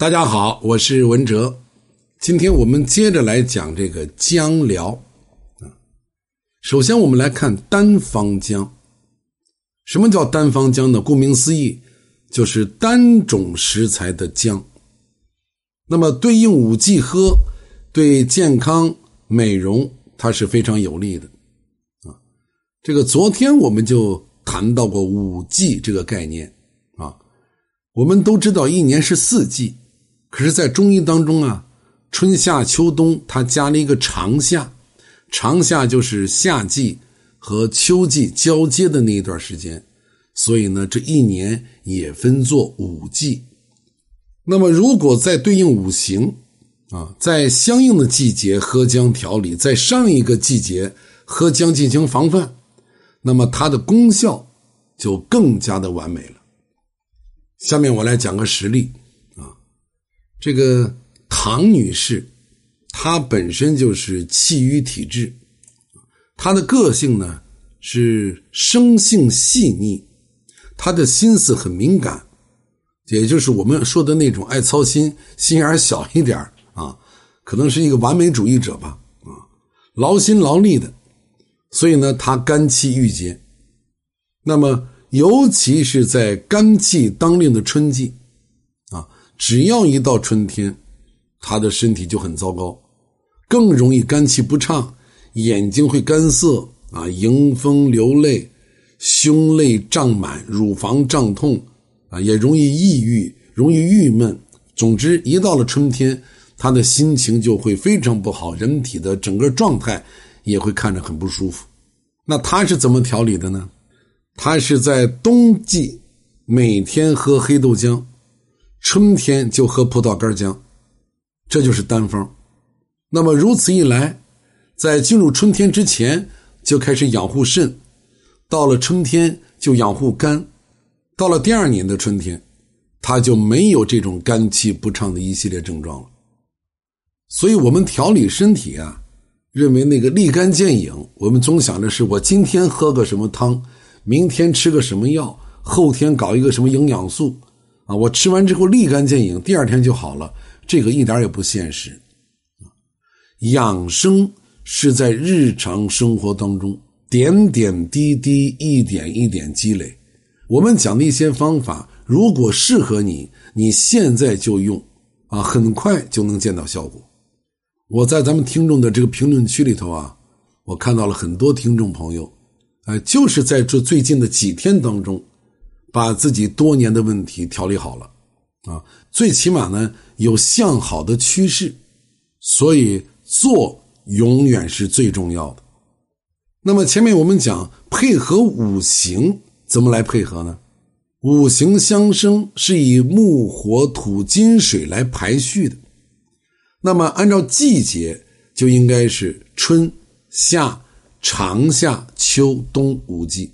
大家好，我是文哲。今天我们接着来讲这个姜疗啊。首先，我们来看单方姜。什么叫单方姜呢？顾名思义，就是单种食材的姜。那么，对应五季喝，对健康美容，它是非常有利的啊。这个昨天我们就谈到过五季这个概念啊。我们都知道，一年是四季。可是，在中医当中啊，春夏秋冬，它加了一个长夏，长夏就是夏季和秋季交接的那一段时间，所以呢，这一年也分作五季。那么，如果再对应五行啊，在相应的季节喝姜调理，在上一个季节喝姜进行防范，那么它的功效就更加的完美了。下面我来讲个实例。这个唐女士，她本身就是气郁体质，她的个性呢是生性细腻，她的心思很敏感，也就是我们说的那种爱操心、心眼小一点啊，可能是一个完美主义者吧啊，劳心劳力的，所以呢，她肝气郁结，那么尤其是在肝气当令的春季。只要一到春天，他的身体就很糟糕，更容易肝气不畅，眼睛会干涩啊，迎风流泪，胸肋胀满，乳房胀痛啊，也容易抑郁，容易郁闷。总之，一到了春天，他的心情就会非常不好，人体的整个状态也会看着很不舒服。那他是怎么调理的呢？他是在冬季每天喝黑豆浆。春天就喝葡萄干姜，这就是单方。那么如此一来，在进入春天之前就开始养护肾，到了春天就养护肝，到了第二年的春天，他就没有这种肝气不畅的一系列症状了。所以，我们调理身体啊，认为那个立竿见影，我们总想着是我今天喝个什么汤，明天吃个什么药，后天搞一个什么营养素。啊，我吃完之后立竿见影，第二天就好了，这个一点也不现实。养生是在日常生活当中点点滴滴、一点一点积累。我们讲的一些方法，如果适合你，你现在就用，啊，很快就能见到效果。我在咱们听众的这个评论区里头啊，我看到了很多听众朋友，哎，就是在这最近的几天当中。把自己多年的问题调理好了，啊，最起码呢有向好的趋势，所以做永远是最重要的。那么前面我们讲配合五行怎么来配合呢？五行相生是以木、火、土、金、水来排序的。那么按照季节就应该是春夏长夏秋冬五季。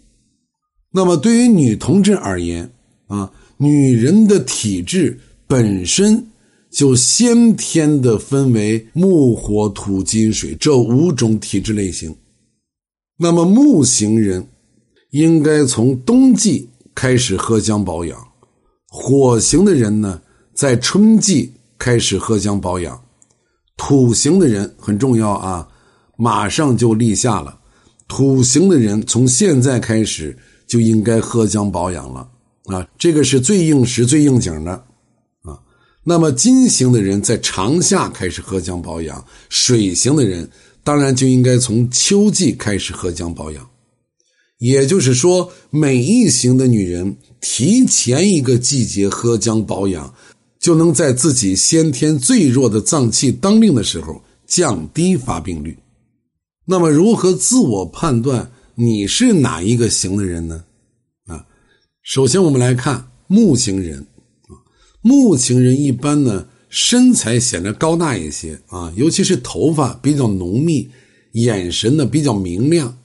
那么，对于女同志而言，啊，女人的体质本身就先天的分为木、火、土、金、水这五种体质类型。那么，木型人应该从冬季开始喝姜保养；火型的人呢，在春季开始喝姜保养；土型的人很重要啊，马上就立夏了，土型的人从现在开始。就应该喝姜保养了啊，这个是最应时、最应景的啊。那么金型的人在长夏开始喝姜保养，水型的人当然就应该从秋季开始喝姜保养。也就是说，每一型的女人提前一个季节喝姜保养，就能在自己先天最弱的脏器当令的时候降低发病率。那么，如何自我判断？你是哪一个型的人呢？啊，首先我们来看木型人啊，木型人一般呢身材显得高大一些啊，尤其是头发比较浓密，眼神呢比较明亮，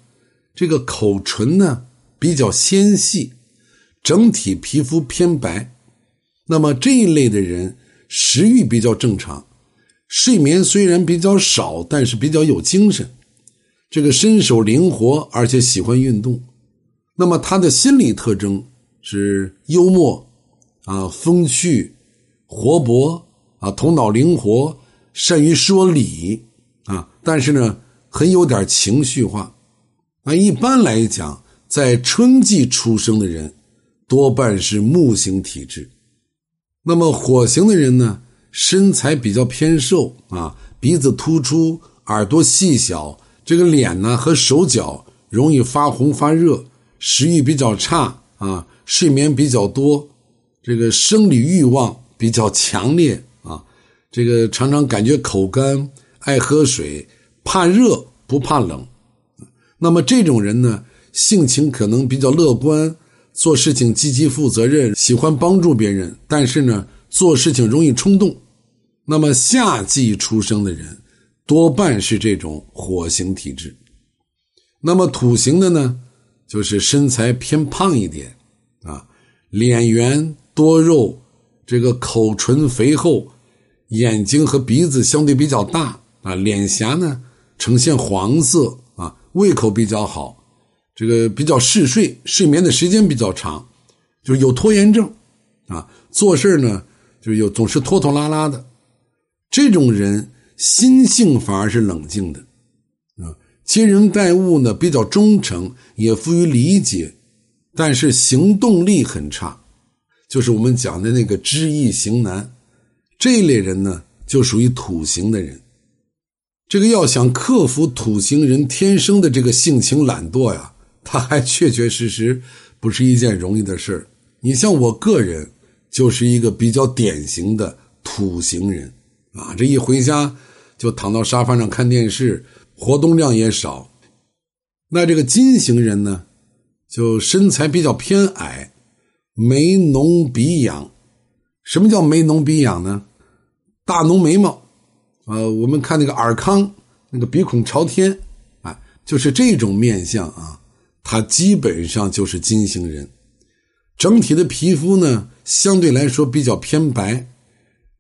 这个口唇呢比较纤细，整体皮肤偏白。那么这一类的人食欲比较正常，睡眠虽然比较少，但是比较有精神。这个身手灵活，而且喜欢运动，那么他的心理特征是幽默，啊，风趣、活泼啊，头脑灵活，善于说理啊，但是呢，很有点情绪化。那一般来讲，在春季出生的人，多半是木型体质。那么火型的人呢，身材比较偏瘦啊，鼻子突出，耳朵细小，这个脸呢和手脚容易发红发热，食欲比较差啊，睡眠比较多，这个生理欲望比较强烈啊，这个常常感觉口干，爱喝水，怕热不怕冷。那么这种人呢，性情可能比较乐观。做事情积极负责任，喜欢帮助别人，但是呢，做事情容易冲动。那么夏季出生的人，多半是这种火型体质。那么土型的呢，就是身材偏胖一点，啊，脸圆多肉，这个口唇肥厚，眼睛和鼻子相对比较大，啊，脸颊呢呈现黄色，啊，胃口比较好。这个比较嗜睡，睡眠的时间比较长，就有拖延症，啊，做事呢就有总是拖拖拉拉的，这种人心性反而是冷静的，啊，接人待物呢比较忠诚，也富于理解，但是行动力很差，就是我们讲的那个知易行难，这一类人呢就属于土型的人，这个要想克服土型人天生的这个性情懒惰呀。他还确确实实不是一件容易的事儿。你像我个人，就是一个比较典型的土型人啊。这一回家就躺到沙发上看电视，活动量也少。那这个金型人呢，就身材比较偏矮，眉浓鼻仰。什么叫眉浓鼻仰呢？大浓眉毛，呃，我们看那个尔康，那个鼻孔朝天，啊，就是这种面相啊。他基本上就是金星人，整体的皮肤呢相对来说比较偏白，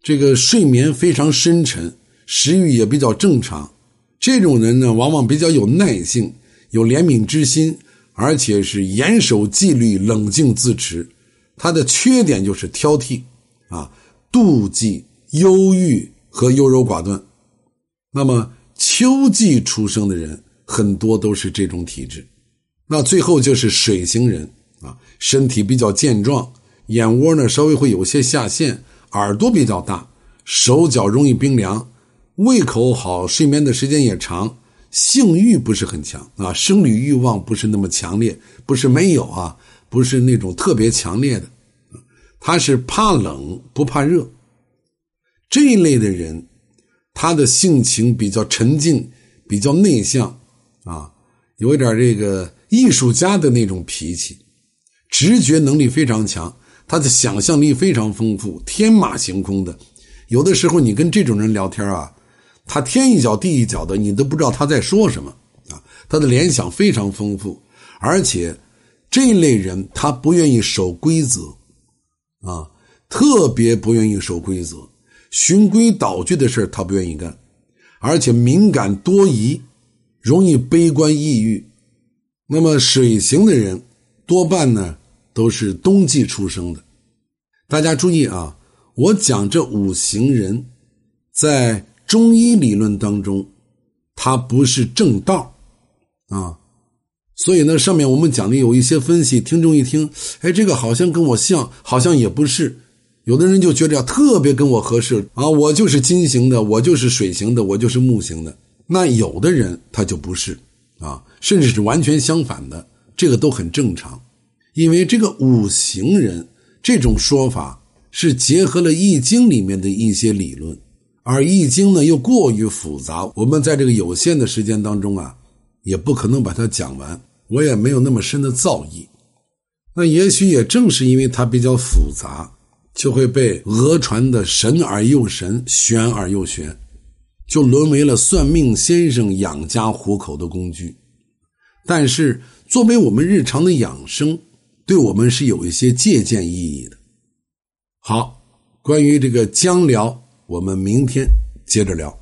这个睡眠非常深沉，食欲也比较正常。这种人呢往往比较有耐性，有怜悯之心，而且是严守纪律、冷静自持。他的缺点就是挑剔，啊，妒忌、忧郁和优柔寡断。那么秋季出生的人很多都是这种体质。那最后就是水型人啊，身体比较健壮，眼窝呢稍微会有些下陷，耳朵比较大，手脚容易冰凉，胃口好，睡眠的时间也长，性欲不是很强啊，生理欲望不是那么强烈，不是没有啊，不是那种特别强烈的，他是怕冷不怕热，这一类的人，他的性情比较沉静，比较内向啊，有一点这个。艺术家的那种脾气，直觉能力非常强，他的想象力非常丰富，天马行空的。有的时候你跟这种人聊天啊，他天一脚地一脚的，你都不知道他在说什么啊。他的联想非常丰富，而且这类人他不愿意守规则啊，特别不愿意守规则，循规蹈矩的事他不愿意干，而且敏感多疑，容易悲观抑郁。那么水型的人多半呢都是冬季出生的，大家注意啊，我讲这五行人，在中医理论当中，它不是正道。啊，所以呢，上面我们讲的有一些分析，听众一听，哎，这个好像跟我像，好像也不是，有的人就觉得特别跟我合适。啊，我就是金型的，我就是水型的，我就是木型的，那有的人他就不是。啊，甚至是完全相反的，这个都很正常，因为这个五行人这种说法是结合了《易经》里面的一些理论，而《易经》呢又过于复杂，我们在这个有限的时间当中啊，也不可能把它讲完，我也没有那么深的造诣。那也许也正是因为它比较复杂，就会被讹传的神而又神，玄而又玄。就沦为了算命先生养家糊口的工具，但是作为我们日常的养生，对我们是有一些借鉴意义的。好，关于这个姜疗，我们明天接着聊。